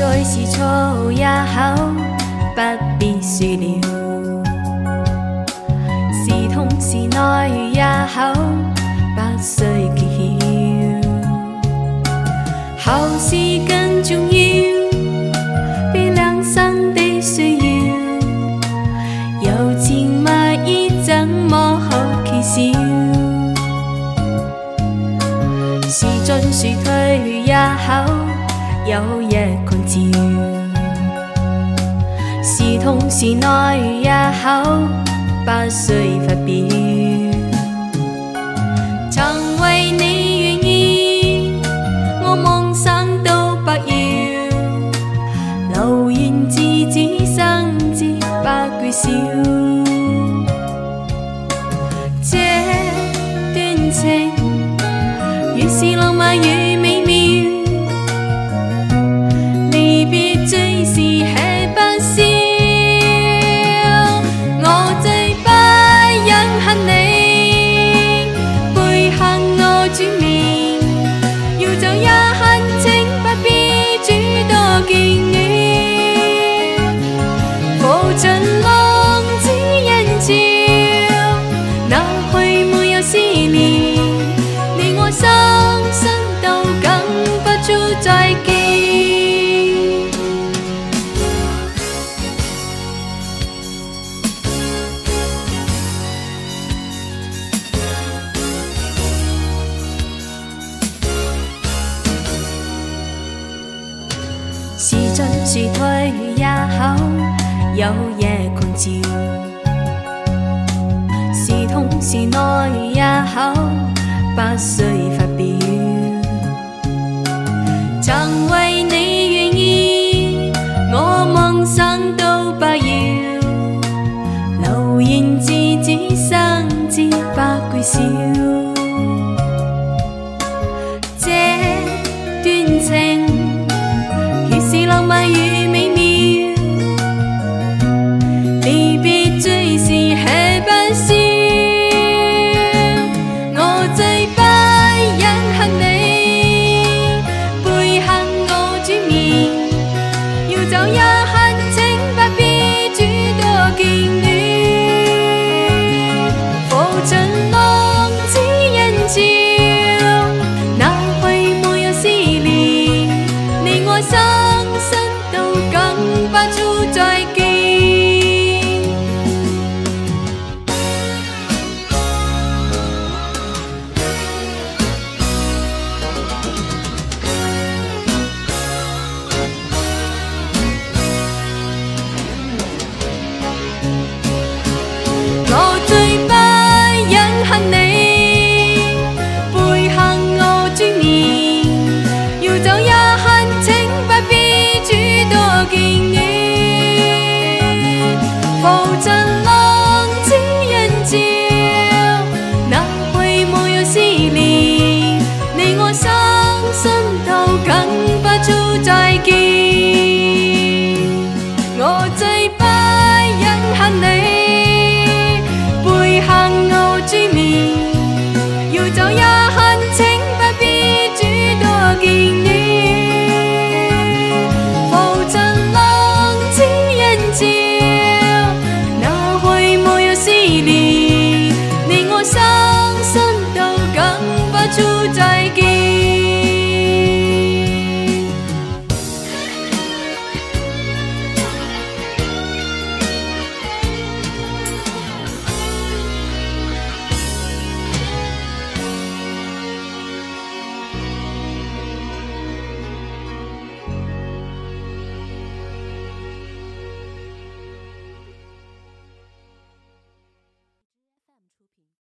再是错也好，不必说了。是痛是爱也好，不需揭晓。后事更重要，比两生的需要。柔情蜜意怎么可缺少？是进是退也好。有一群鸟，是痛是爱，也好，不需发表。是退也口有夜狂潮，是痛是爱也口不需发表。曾为你愿意，我梦想都不要。流言自知生知不句笑。是浪漫与。抱真？